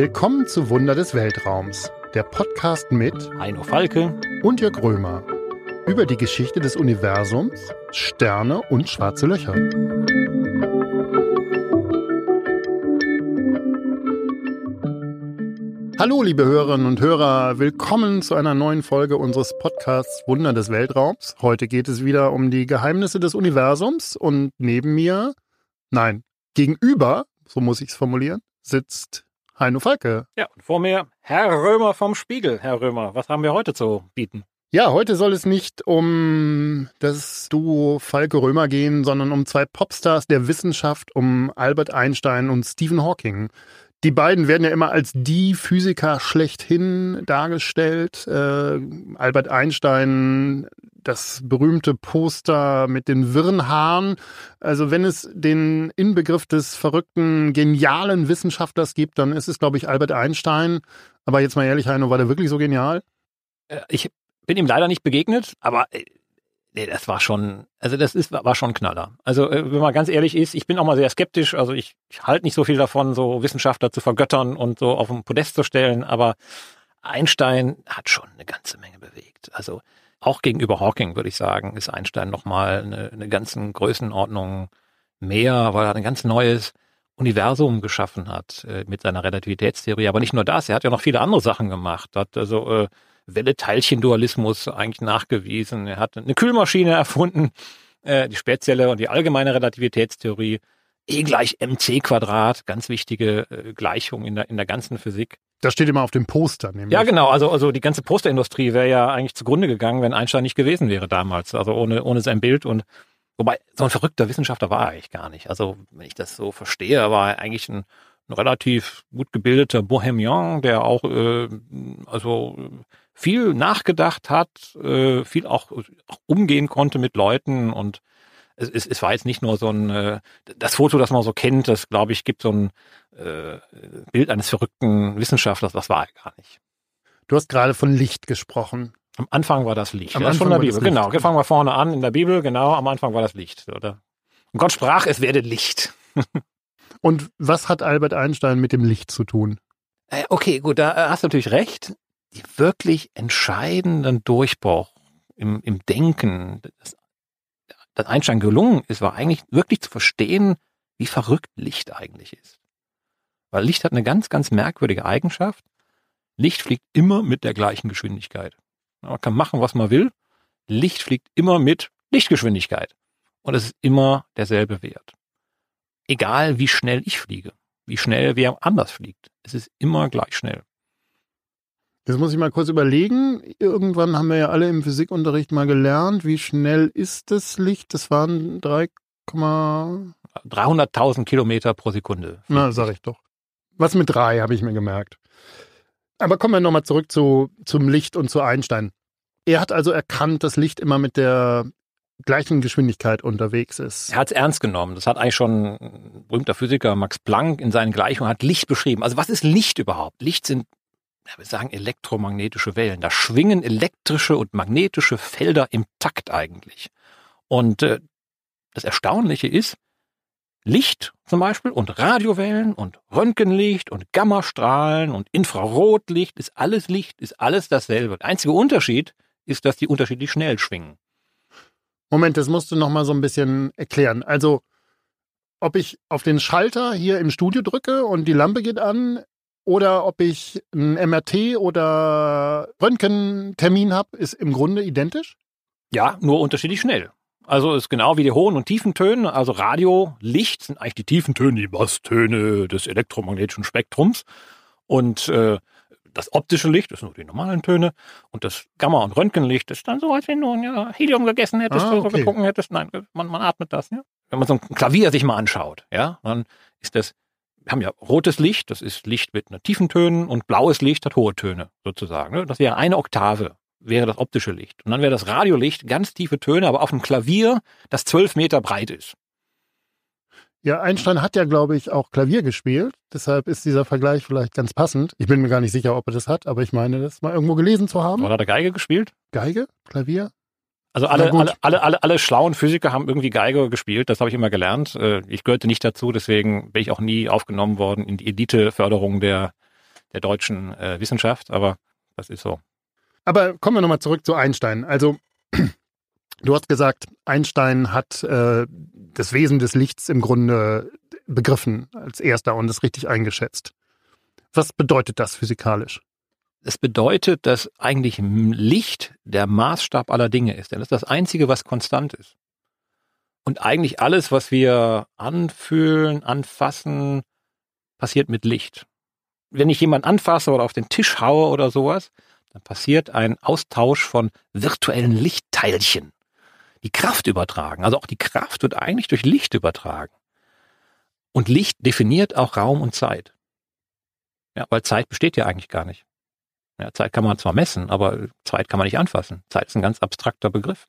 Willkommen zu Wunder des Weltraums, der Podcast mit Heino Falke und Jörg Römer über die Geschichte des Universums, Sterne und schwarze Löcher. Hallo, liebe Hörerinnen und Hörer, willkommen zu einer neuen Folge unseres Podcasts Wunder des Weltraums. Heute geht es wieder um die Geheimnisse des Universums und neben mir, nein, gegenüber, so muss ich es formulieren, sitzt Heino Falke. Ja, und vor mir Herr Römer vom Spiegel. Herr Römer, was haben wir heute zu bieten? Ja, heute soll es nicht um das Duo Falke Römer gehen, sondern um zwei Popstars der Wissenschaft, um Albert Einstein und Stephen Hawking. Die beiden werden ja immer als die Physiker schlechthin dargestellt. Äh, Albert Einstein, das berühmte Poster mit den wirren Haaren. Also wenn es den Inbegriff des verrückten, genialen Wissenschaftlers gibt, dann ist es, glaube ich, Albert Einstein. Aber jetzt mal ehrlich, Heino, war der wirklich so genial? Äh, ich bin ihm leider nicht begegnet, aber äh, das war schon, also das ist, war schon ein Knaller. Also äh, wenn man ganz ehrlich ist, ich bin auch mal sehr skeptisch, also ich, ich halte nicht so viel davon, so Wissenschaftler zu vergöttern und so auf den Podest zu stellen, aber Einstein hat schon eine ganze Menge bewegt. Also auch gegenüber Hawking würde ich sagen, ist Einstein nochmal eine, eine ganzen Größenordnung mehr, weil er ein ganz neues Universum geschaffen hat äh, mit seiner Relativitätstheorie. Aber nicht nur das, er hat ja noch viele andere Sachen gemacht. Hat also äh, Welle-Teilchen-Dualismus eigentlich nachgewiesen. Er hat eine Kühlmaschine erfunden, äh, die spezielle und die allgemeine Relativitätstheorie. E gleich mc Quadrat, ganz wichtige äh, Gleichung in der, in der ganzen Physik. Das steht immer auf dem Poster, nämlich. Ja, genau. Also, also die ganze Posterindustrie wäre ja eigentlich zugrunde gegangen, wenn Einstein nicht gewesen wäre damals. Also ohne, ohne sein Bild und wobei so ein verrückter Wissenschaftler war er eigentlich gar nicht. Also wenn ich das so verstehe, war er eigentlich ein, ein relativ gut gebildeter Bohemian, der auch äh, also viel nachgedacht hat, äh, viel auch, auch umgehen konnte mit Leuten und es, es, es war jetzt nicht nur so ein, äh, das Foto, das man so kennt, das glaube ich gibt so ein äh, Bild eines verrückten Wissenschaftlers, das war er gar nicht. Du hast gerade von Licht gesprochen. Am Anfang war das Licht. Am das Anfang von der Bibel, genau. Fangen wir vorne an in der Bibel, genau. Am Anfang war das Licht, oder? Und Gott sprach, es werde Licht. Und was hat Albert Einstein mit dem Licht zu tun? Äh, Okay, gut, da äh, hast du natürlich recht. Die wirklich entscheidenden Durchbruch im, im Denken, das, das Einstein gelungen ist, war eigentlich wirklich zu verstehen, wie verrückt Licht eigentlich ist. Weil Licht hat eine ganz, ganz merkwürdige Eigenschaft. Licht fliegt immer mit der gleichen Geschwindigkeit. Man kann machen, was man will. Licht fliegt immer mit Lichtgeschwindigkeit. Und es ist immer derselbe Wert. Egal wie schnell ich fliege, wie schnell wer anders fliegt. Es ist immer gleich schnell. Jetzt muss ich mal kurz überlegen. Irgendwann haben wir ja alle im Physikunterricht mal gelernt, wie schnell ist das Licht? Das waren 3, 300.000 Kilometer pro Sekunde. na, sag ich doch. Was mit drei, habe ich mir gemerkt. Aber kommen wir nochmal zurück zu, zum Licht und zu Einstein. Er hat also erkannt, dass Licht immer mit der gleichen Geschwindigkeit unterwegs ist. Er hat es ernst genommen. Das hat eigentlich schon ein berühmter Physiker Max Planck in seinen Gleichungen hat Licht beschrieben. Also was ist Licht überhaupt? Licht sind, wir sagen elektromagnetische Wellen. Da schwingen elektrische und magnetische Felder im Takt eigentlich. Und äh, das Erstaunliche ist, Licht zum Beispiel und Radiowellen und Röntgenlicht und Gammastrahlen und Infrarotlicht ist alles Licht, ist alles dasselbe. Der einzige Unterschied ist, dass die unterschiedlich schnell schwingen. Moment, das musst du nochmal so ein bisschen erklären. Also, ob ich auf den Schalter hier im Studio drücke und die Lampe geht an oder ob ich ein MRT oder Röntgentermin habe, ist im Grunde identisch? Ja, nur unterschiedlich schnell. Also ist genau wie die hohen und tiefen Töne, also Radio, Licht sind eigentlich die tiefen Töne, die Basstöne des elektromagnetischen Spektrums. Und äh, das optische Licht ist nur die normalen Töne. Und das Gamma- und Röntgenlicht ist dann so, als wenn du ein ja, Helium gegessen hättest Ah, oder so okay. getrunken hättest. Nein, man, man atmet das, ja. Wenn man so ein Klavier sich mal anschaut, ja, dann ist das, haben ja rotes Licht, das ist Licht mit einer tiefen Tönen und blaues Licht hat hohe Töne, sozusagen. Ne? Das wäre eine Oktave, wäre das optische Licht. Und dann wäre das Radiolicht ganz tiefe Töne, aber auf einem Klavier, das zwölf Meter breit ist. Ja, Einstein hat ja, glaube ich, auch Klavier gespielt. Deshalb ist dieser Vergleich vielleicht ganz passend. Ich bin mir gar nicht sicher, ob er das hat, aber ich meine, das mal irgendwo gelesen zu haben. Oder hat er Geige gespielt? Geige? Klavier? Also alle, alle, alle, alle, alle schlauen Physiker haben irgendwie Geige gespielt, das habe ich immer gelernt. Äh, Ich gehörte nicht dazu, deswegen bin ich auch nie aufgenommen worden in die Eliteförderung der der deutschen äh, Wissenschaft, aber das ist so. Aber kommen wir nochmal zurück zu Einstein. Also du hast gesagt, Einstein hat äh, das Wesen des Lichts im Grunde begriffen als erster und es richtig eingeschätzt. Was bedeutet das physikalisch? Es bedeutet, dass eigentlich Licht der Maßstab aller Dinge ist. Denn das ist das Einzige, was konstant ist. Und eigentlich alles, was wir anfühlen, anfassen, passiert mit Licht. Wenn ich jemanden anfasse oder auf den Tisch haue oder sowas, dann passiert ein Austausch von virtuellen Lichtteilchen, die Kraft übertragen. Also auch die Kraft wird eigentlich durch Licht übertragen. Und Licht definiert auch Raum und Zeit. Ja, weil Zeit besteht ja eigentlich gar nicht. Ja, Zeit kann man zwar messen, aber Zeit kann man nicht anfassen. Zeit ist ein ganz abstrakter Begriff.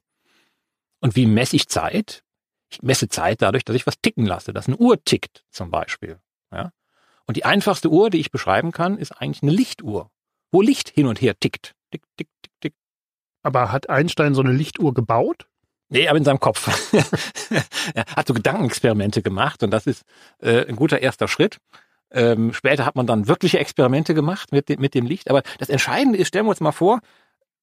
Und wie messe ich Zeit? Ich messe Zeit dadurch, dass ich was ticken lasse, dass eine Uhr tickt zum Beispiel. Ja? Und die einfachste Uhr, die ich beschreiben kann, ist eigentlich eine Lichtuhr, wo Licht hin und her tickt. Tick, tick, tick, tick. Aber hat Einstein so eine Lichtuhr gebaut? Nee, aber in seinem Kopf. er hat so Gedankenexperimente gemacht und das ist äh, ein guter erster Schritt. Ähm, später hat man dann wirkliche Experimente gemacht mit, mit dem Licht. Aber das Entscheidende ist, stellen wir uns mal vor,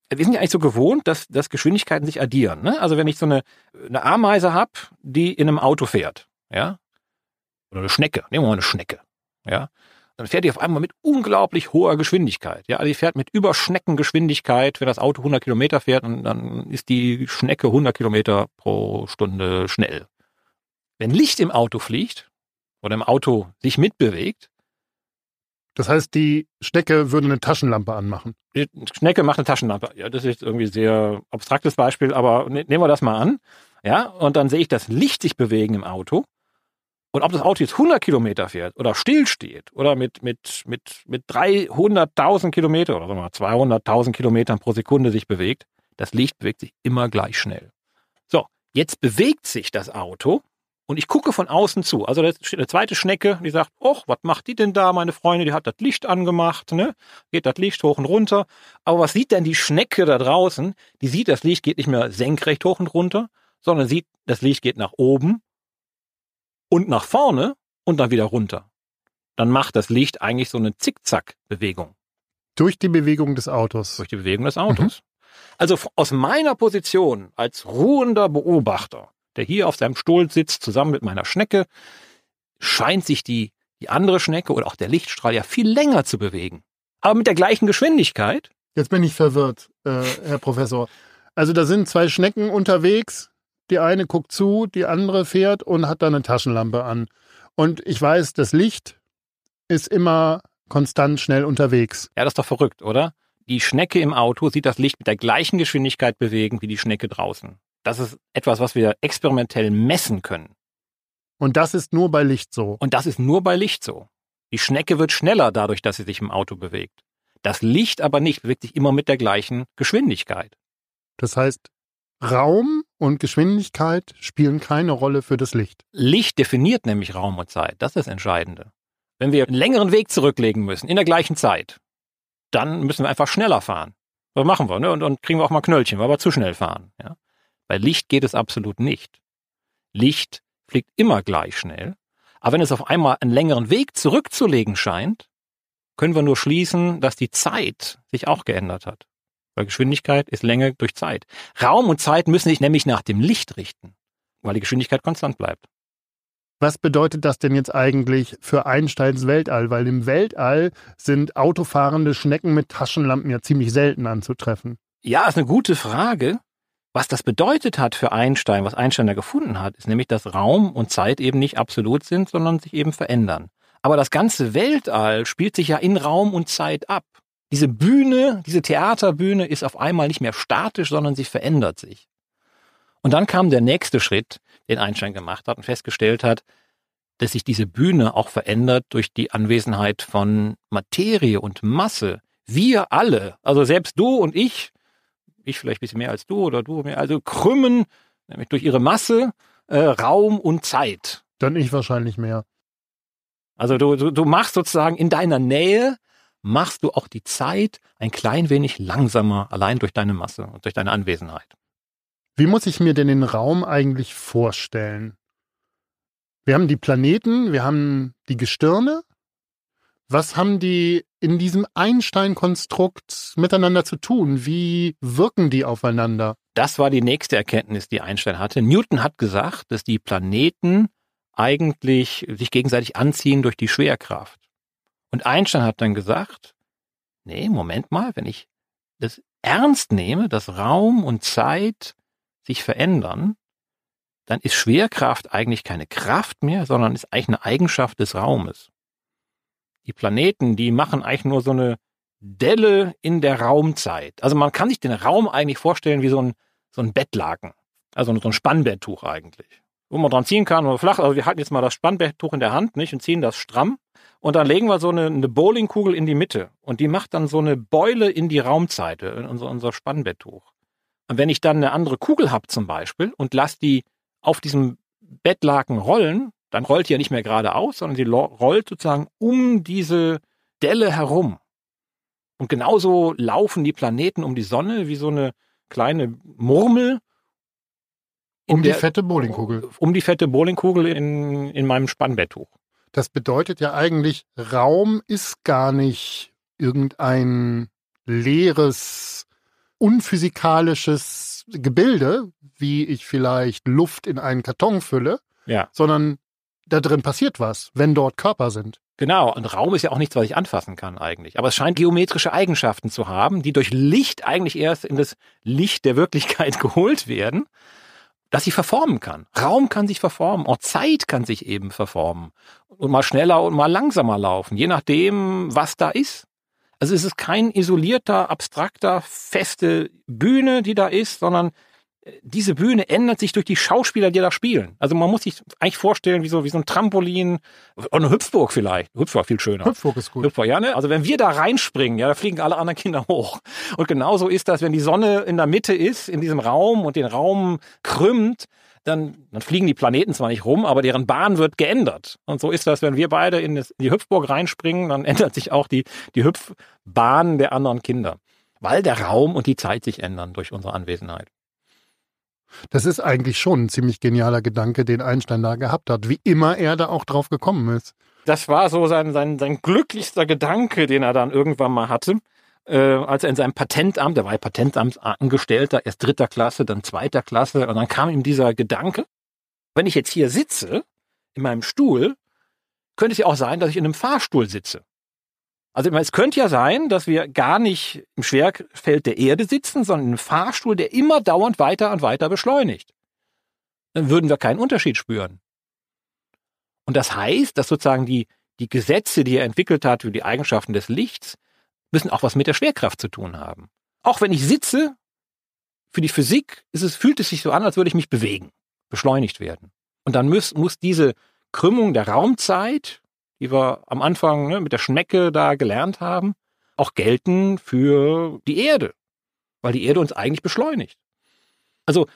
wir sind ja eigentlich so gewohnt, dass, dass Geschwindigkeiten sich addieren. Ne? Also wenn ich so eine, eine Ameise habe, die in einem Auto fährt, ja, oder eine Schnecke, nehmen wir mal eine Schnecke, ja, dann fährt die auf einmal mit unglaublich hoher Geschwindigkeit. Ja, also die fährt mit Überschneckengeschwindigkeit, wenn das Auto 100 Kilometer fährt, und dann ist die Schnecke 100 Kilometer pro Stunde schnell. Wenn Licht im Auto fliegt, oder im Auto sich mitbewegt. Das heißt, die Schnecke würde eine Taschenlampe anmachen. Die Schnecke macht eine Taschenlampe. Ja, das ist irgendwie ein sehr abstraktes Beispiel, aber ne, nehmen wir das mal an. Ja, und dann sehe ich das Licht sich bewegen im Auto. Und ob das Auto jetzt 100 Kilometer fährt oder stillsteht oder mit, mit, mit, mit 300.000 Kilometer oder sagen wir 200.000 Kilometern pro Sekunde sich bewegt, das Licht bewegt sich immer gleich schnell. So, jetzt bewegt sich das Auto und ich gucke von außen zu. Also eine zweite Schnecke, die sagt, oh, was macht die denn da, meine Freunde? Die hat das Licht angemacht, ne? Geht das Licht hoch und runter. Aber was sieht denn die Schnecke da draußen? Die sieht, das Licht geht nicht mehr senkrecht hoch und runter, sondern sieht, das Licht geht nach oben und nach vorne und dann wieder runter. Dann macht das Licht eigentlich so eine Zickzack-Bewegung. Durch die Bewegung des Autos. Durch die Bewegung des Autos. Mhm. Also aus meiner Position als ruhender Beobachter der hier auf seinem Stuhl sitzt, zusammen mit meiner Schnecke, scheint sich die, die andere Schnecke oder auch der Lichtstrahl ja viel länger zu bewegen. Aber mit der gleichen Geschwindigkeit. Jetzt bin ich verwirrt, äh, Herr Professor. Also da sind zwei Schnecken unterwegs. Die eine guckt zu, die andere fährt und hat dann eine Taschenlampe an. Und ich weiß, das Licht ist immer konstant schnell unterwegs. Ja, das ist doch verrückt, oder? Die Schnecke im Auto sieht das Licht mit der gleichen Geschwindigkeit bewegen wie die Schnecke draußen. Das ist etwas, was wir experimentell messen können. Und das ist nur bei Licht so. Und das ist nur bei Licht so. Die Schnecke wird schneller dadurch, dass sie sich im Auto bewegt. Das Licht aber nicht, bewegt sich immer mit der gleichen Geschwindigkeit. Das heißt, Raum und Geschwindigkeit spielen keine Rolle für das Licht. Licht definiert nämlich Raum und Zeit. Das ist das Entscheidende. Wenn wir einen längeren Weg zurücklegen müssen, in der gleichen Zeit, dann müssen wir einfach schneller fahren. Was machen wir, ne? Und, und kriegen wir auch mal Knöllchen, weil wir zu schnell fahren. Ja? Bei Licht geht es absolut nicht. Licht fliegt immer gleich schnell. Aber wenn es auf einmal einen längeren Weg zurückzulegen scheint, können wir nur schließen, dass die Zeit sich auch geändert hat. Weil Geschwindigkeit ist Länge durch Zeit. Raum und Zeit müssen sich nämlich nach dem Licht richten, weil die Geschwindigkeit konstant bleibt. Was bedeutet das denn jetzt eigentlich für Einsteins Weltall? Weil im Weltall sind autofahrende Schnecken mit Taschenlampen ja ziemlich selten anzutreffen. Ja, ist eine gute Frage. Was das bedeutet hat für Einstein, was Einstein da gefunden hat, ist nämlich, dass Raum und Zeit eben nicht absolut sind, sondern sich eben verändern. Aber das ganze Weltall spielt sich ja in Raum und Zeit ab. Diese Bühne, diese Theaterbühne ist auf einmal nicht mehr statisch, sondern sie verändert sich. Und dann kam der nächste Schritt, den Einstein gemacht hat und festgestellt hat, dass sich diese Bühne auch verändert durch die Anwesenheit von Materie und Masse. Wir alle, also selbst du und ich, ich vielleicht ein bisschen mehr als du oder du mehr, also krümmen, nämlich durch ihre Masse, äh, Raum und Zeit. Dann ich wahrscheinlich mehr. Also du, du, du machst sozusagen in deiner Nähe, machst du auch die Zeit ein klein wenig langsamer, allein durch deine Masse und durch deine Anwesenheit. Wie muss ich mir denn den Raum eigentlich vorstellen? Wir haben die Planeten, wir haben die Gestirne. Was haben die in diesem Einstein-Konstrukt miteinander zu tun? Wie wirken die aufeinander? Das war die nächste Erkenntnis, die Einstein hatte. Newton hat gesagt, dass die Planeten eigentlich sich gegenseitig anziehen durch die Schwerkraft. Und Einstein hat dann gesagt, nee, Moment mal, wenn ich das ernst nehme, dass Raum und Zeit sich verändern, dann ist Schwerkraft eigentlich keine Kraft mehr, sondern ist eigentlich eine Eigenschaft des Raumes. Die Planeten, die machen eigentlich nur so eine Delle in der Raumzeit. Also man kann sich den Raum eigentlich vorstellen wie so ein, so ein Bettlaken. Also so ein Spannbetttuch eigentlich. Wo man dran ziehen kann oder flach. Also wir halten jetzt mal das Spannbetttuch in der Hand, nicht? Und ziehen das stramm. Und dann legen wir so eine, eine Bowlingkugel in die Mitte. Und die macht dann so eine Beule in die Raumzeit, in unser, unser Spannbetttuch. Und wenn ich dann eine andere Kugel habe zum Beispiel und lasse die auf diesem Bettlaken rollen, dann rollt die ja nicht mehr geradeaus, sondern sie rollt sozusagen um diese Delle herum. Und genauso laufen die Planeten um die Sonne wie so eine kleine Murmel. Um die fette Bowlingkugel. Um die fette Bowlingkugel in, in meinem Spannbetttuch. Das bedeutet ja eigentlich, Raum ist gar nicht irgendein leeres, unphysikalisches Gebilde, wie ich vielleicht Luft in einen Karton fülle, ja. sondern da drin passiert was, wenn dort Körper sind. Genau, und Raum ist ja auch nichts, was ich anfassen kann eigentlich. Aber es scheint geometrische Eigenschaften zu haben, die durch Licht eigentlich erst in das Licht der Wirklichkeit geholt werden, dass sie verformen kann. Raum kann sich verformen, auch Zeit kann sich eben verformen. Und mal schneller und mal langsamer laufen, je nachdem, was da ist. Also es ist kein isolierter, abstrakter, feste Bühne, die da ist, sondern diese Bühne ändert sich durch die Schauspieler, die da spielen. Also man muss sich eigentlich vorstellen, wie so, wie so ein Trampolin oder eine Hüpfburg vielleicht. Hüpfburg viel schöner. Hüpfburg ist gut. Hüpfburg, ja, ne? Also wenn wir da reinspringen, ja, da fliegen alle anderen Kinder hoch. Und genauso ist das, wenn die Sonne in der Mitte ist, in diesem Raum und den Raum krümmt, dann, dann fliegen die Planeten zwar nicht rum, aber deren Bahn wird geändert. Und so ist das, wenn wir beide in die Hüpfburg reinspringen, dann ändert sich auch die, die Hüpfbahn der anderen Kinder. Weil der Raum und die Zeit sich ändern durch unsere Anwesenheit. Das ist eigentlich schon ein ziemlich genialer Gedanke, den Einstein da gehabt hat, wie immer er da auch drauf gekommen ist. Das war so sein, sein, sein glücklichster Gedanke, den er dann irgendwann mal hatte, äh, als er in seinem Patentamt, der war ja Patentamtsangestellter, erst dritter Klasse, dann zweiter Klasse, und dann kam ihm dieser Gedanke, wenn ich jetzt hier sitze, in meinem Stuhl, könnte es ja auch sein, dass ich in einem Fahrstuhl sitze. Also es könnte ja sein, dass wir gar nicht im Schwerfeld der Erde sitzen, sondern im Fahrstuhl, der immer dauernd weiter und weiter beschleunigt. Dann würden wir keinen Unterschied spüren. Und das heißt, dass sozusagen die, die Gesetze, die er entwickelt hat für die Eigenschaften des Lichts, müssen auch was mit der Schwerkraft zu tun haben. Auch wenn ich sitze, für die Physik ist es, fühlt es sich so an, als würde ich mich bewegen, beschleunigt werden. Und dann muss, muss diese Krümmung der Raumzeit die wir am Anfang ne, mit der Schnecke da gelernt haben, auch gelten für die Erde, weil die Erde uns eigentlich beschleunigt. Also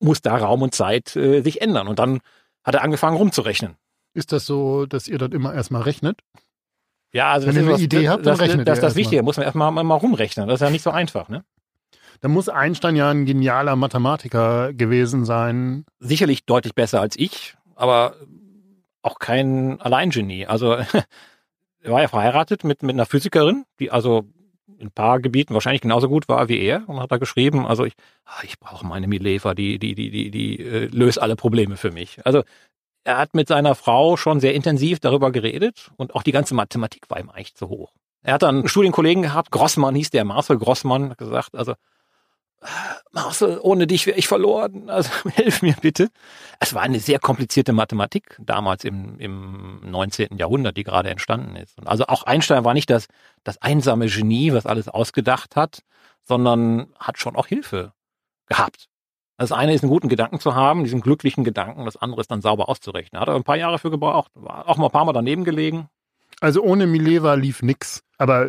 muss da Raum und Zeit äh, sich ändern. Und dann hat er angefangen rumzurechnen. Ist das so, dass ihr dort immer erstmal rechnet? Ja, also Wenn das ihr ist eine was, Idee habt, dann das, rechnet das, ihr das, das erstmal. Wichtige, muss man erstmal mal, rumrechnen. Das ist ja nicht so einfach, ne? Da muss Einstein ja ein genialer Mathematiker gewesen sein. Sicherlich deutlich besser als ich, aber auch kein Alleingenie. Also er war ja verheiratet mit, mit einer Physikerin, die also in ein paar Gebieten wahrscheinlich genauso gut war wie er und hat da geschrieben, also ich, ah, ich brauche meine Mileva, die, die, die, die, die äh, löst alle Probleme für mich. Also er hat mit seiner Frau schon sehr intensiv darüber geredet und auch die ganze Mathematik war ihm eigentlich zu hoch. Er hat dann einen Studienkollegen gehabt, Grossmann hieß der, Marcel Grossmann, hat gesagt, also Marcel, ohne dich wäre ich verloren. Also hilf mir bitte. Es war eine sehr komplizierte Mathematik damals im, im 19. Jahrhundert, die gerade entstanden ist. Und also auch Einstein war nicht das, das einsame Genie, was alles ausgedacht hat, sondern hat schon auch Hilfe gehabt. Das eine ist, einen guten Gedanken zu haben, diesen glücklichen Gedanken, das andere ist dann sauber auszurechnen. Hat er ein paar Jahre für gebraucht, war auch mal ein paar Mal daneben gelegen. Also ohne Mileva lief nix. Aber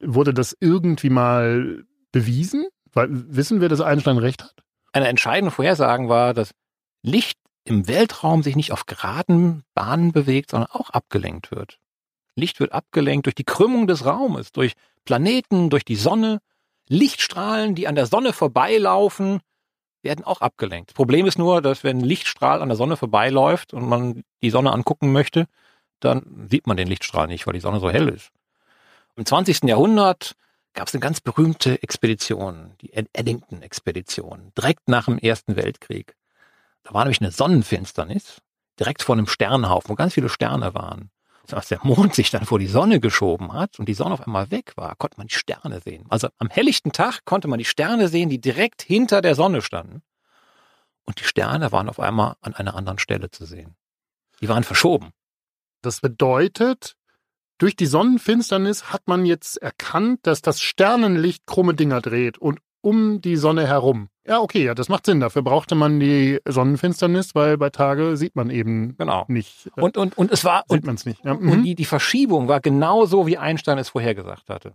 wurde das irgendwie mal bewiesen? Weil, wissen wir, dass Einstein recht hat? Eine entscheidende Vorhersagen war, dass Licht im Weltraum sich nicht auf geraden Bahnen bewegt, sondern auch abgelenkt wird. Licht wird abgelenkt durch die Krümmung des Raumes, durch Planeten, durch die Sonne. Lichtstrahlen, die an der Sonne vorbeilaufen, werden auch abgelenkt. Das Problem ist nur, dass wenn ein Lichtstrahl an der Sonne vorbeiläuft und man die Sonne angucken möchte, dann sieht man den Lichtstrahl nicht, weil die Sonne so hell ist. Im 20. Jahrhundert gab es eine ganz berühmte Expedition, die Eddington-Expedition, direkt nach dem Ersten Weltkrieg. Da war nämlich eine Sonnenfinsternis, direkt vor einem Sternhaufen, wo ganz viele Sterne waren. Als der Mond sich dann vor die Sonne geschoben hat und die Sonne auf einmal weg war, konnte man die Sterne sehen. Also am helllichten Tag konnte man die Sterne sehen, die direkt hinter der Sonne standen. Und die Sterne waren auf einmal an einer anderen Stelle zu sehen. Die waren verschoben. Das bedeutet, durch die Sonnenfinsternis hat man jetzt erkannt, dass das Sternenlicht krumme Dinger dreht und um die Sonne herum. Ja, okay, ja, das macht Sinn. Dafür brauchte man die Sonnenfinsternis, weil bei Tage sieht man eben genau. nicht. Äh, und, und, und es war. Sieht man es nicht. Ja, und mhm. die, die Verschiebung war genauso, wie Einstein es vorhergesagt hatte.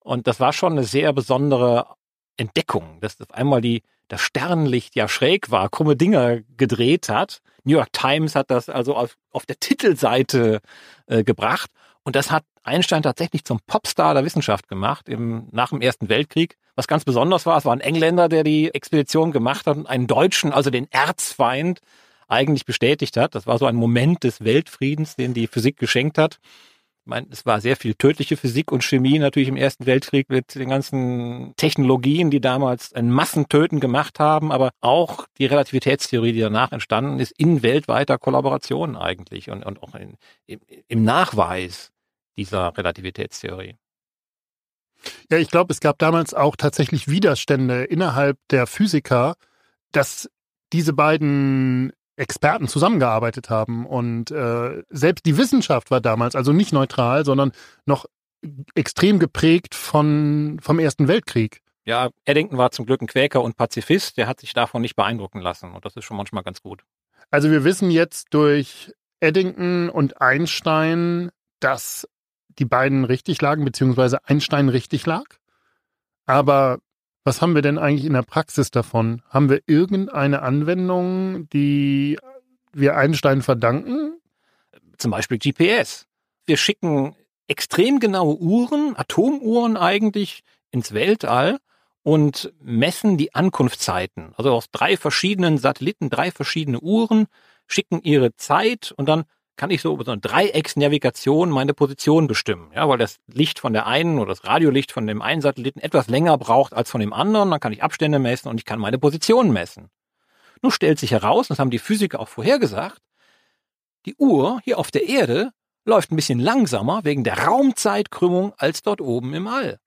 Und das war schon eine sehr besondere Entdeckung, dass auf einmal die, das Sternlicht ja schräg war, krumme Dinger gedreht hat. New York Times hat das also auf, auf der Titelseite äh, gebracht. Und das hat Einstein tatsächlich zum Popstar der Wissenschaft gemacht im, nach dem Ersten Weltkrieg. Was ganz besonders war, es war ein Engländer, der die Expedition gemacht hat und einen Deutschen, also den Erzfeind, eigentlich bestätigt hat. Das war so ein Moment des Weltfriedens, den die Physik geschenkt hat. Ich meine, es war sehr viel tödliche Physik und Chemie natürlich im Ersten Weltkrieg mit den ganzen Technologien, die damals ein Massentöten gemacht haben, aber auch die Relativitätstheorie, die danach entstanden ist, in weltweiter Kollaboration eigentlich und, und auch in, im, im Nachweis dieser Relativitätstheorie. Ja, ich glaube, es gab damals auch tatsächlich Widerstände innerhalb der Physiker, dass diese beiden Experten zusammengearbeitet haben. Und äh, selbst die Wissenschaft war damals also nicht neutral, sondern noch extrem geprägt von, vom Ersten Weltkrieg. Ja, Eddington war zum Glück ein Quäker und Pazifist, der hat sich davon nicht beeindrucken lassen. Und das ist schon manchmal ganz gut. Also wir wissen jetzt durch Eddington und Einstein, dass die beiden richtig lagen, beziehungsweise Einstein richtig lag. Aber was haben wir denn eigentlich in der Praxis davon? Haben wir irgendeine Anwendung, die wir Einstein verdanken? Zum Beispiel GPS. Wir schicken extrem genaue Uhren, Atomuhren eigentlich, ins Weltall und messen die Ankunftszeiten. Also aus drei verschiedenen Satelliten, drei verschiedene Uhren, schicken ihre Zeit und dann kann ich so über so eine Dreiecksnavigation meine Position bestimmen. Ja, weil das Licht von der einen oder das Radiolicht von dem einen Satelliten etwas länger braucht als von dem anderen. Dann kann ich Abstände messen und ich kann meine Position messen. Nur stellt sich heraus, das haben die Physiker auch vorhergesagt, die Uhr hier auf der Erde läuft ein bisschen langsamer wegen der Raumzeitkrümmung als dort oben im All.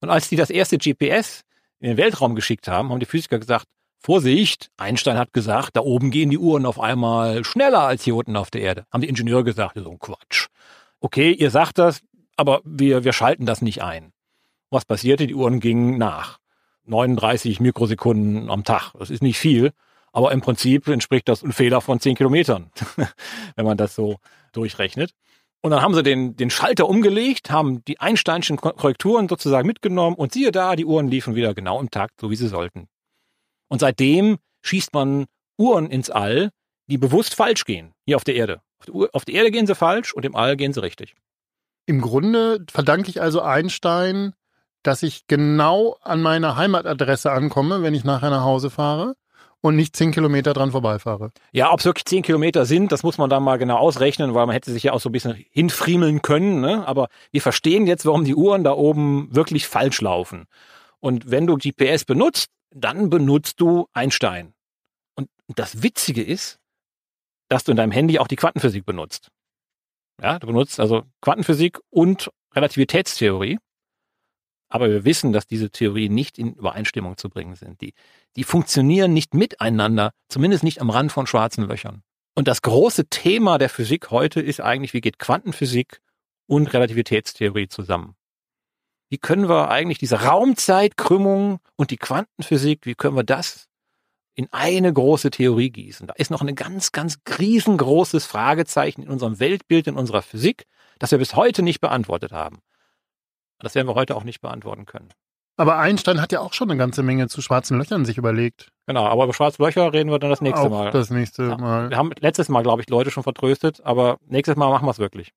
Und als die das erste GPS in den Weltraum geschickt haben, haben die Physiker gesagt, Vorsicht, Einstein hat gesagt, da oben gehen die Uhren auf einmal schneller als hier unten auf der Erde. Haben die Ingenieure gesagt, so ein Quatsch. Okay, ihr sagt das, aber wir, wir schalten das nicht ein. Was passierte? Die Uhren gingen nach. 39 Mikrosekunden am Tag. Das ist nicht viel, aber im Prinzip entspricht das ein Fehler von 10 Kilometern, wenn man das so durchrechnet. Und dann haben sie den, den Schalter umgelegt, haben die Einsteinschen Korrekturen sozusagen mitgenommen und siehe da, die Uhren liefen wieder genau im Takt, so wie sie sollten. Und seitdem schießt man Uhren ins All, die bewusst falsch gehen, hier auf der Erde. Auf der Erde gehen sie falsch und im All gehen sie richtig. Im Grunde verdanke ich also Einstein, dass ich genau an meiner Heimatadresse ankomme, wenn ich nachher nach Hause fahre und nicht zehn Kilometer dran vorbeifahre. Ja, ob es wirklich zehn Kilometer sind, das muss man dann mal genau ausrechnen, weil man hätte sich ja auch so ein bisschen hinfriemeln können. Ne? Aber wir verstehen jetzt, warum die Uhren da oben wirklich falsch laufen. Und wenn du GPS benutzt, dann benutzt du Einstein. Und das Witzige ist, dass du in deinem Handy auch die Quantenphysik benutzt. Ja, du benutzt also Quantenphysik und Relativitätstheorie. Aber wir wissen, dass diese Theorien nicht in Übereinstimmung zu bringen sind. Die, die funktionieren nicht miteinander, zumindest nicht am Rand von schwarzen Löchern. Und das große Thema der Physik heute ist eigentlich, wie geht Quantenphysik und Relativitätstheorie zusammen? Wie können wir eigentlich diese Raumzeitkrümmung und die Quantenphysik, wie können wir das in eine große Theorie gießen? Da ist noch ein ganz, ganz riesengroßes Fragezeichen in unserem Weltbild, in unserer Physik, das wir bis heute nicht beantwortet haben. Das werden wir heute auch nicht beantworten können. Aber Einstein hat ja auch schon eine ganze Menge zu schwarzen Löchern sich überlegt. Genau, aber über schwarze Löcher reden wir dann das nächste auch Mal. Das nächste ja. Mal. Wir haben letztes Mal, glaube ich, Leute schon vertröstet, aber nächstes Mal machen wir es wirklich.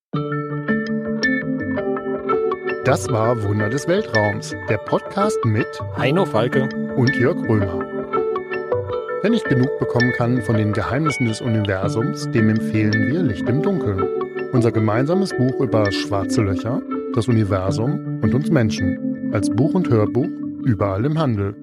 Das war Wunder des Weltraums, der Podcast mit Heino Falke und Jörg Römer. Wer nicht genug bekommen kann von den Geheimnissen des Universums, dem empfehlen wir Licht im Dunkeln. Unser gemeinsames Buch über schwarze Löcher, das Universum und uns Menschen als Buch und Hörbuch überall im Handel.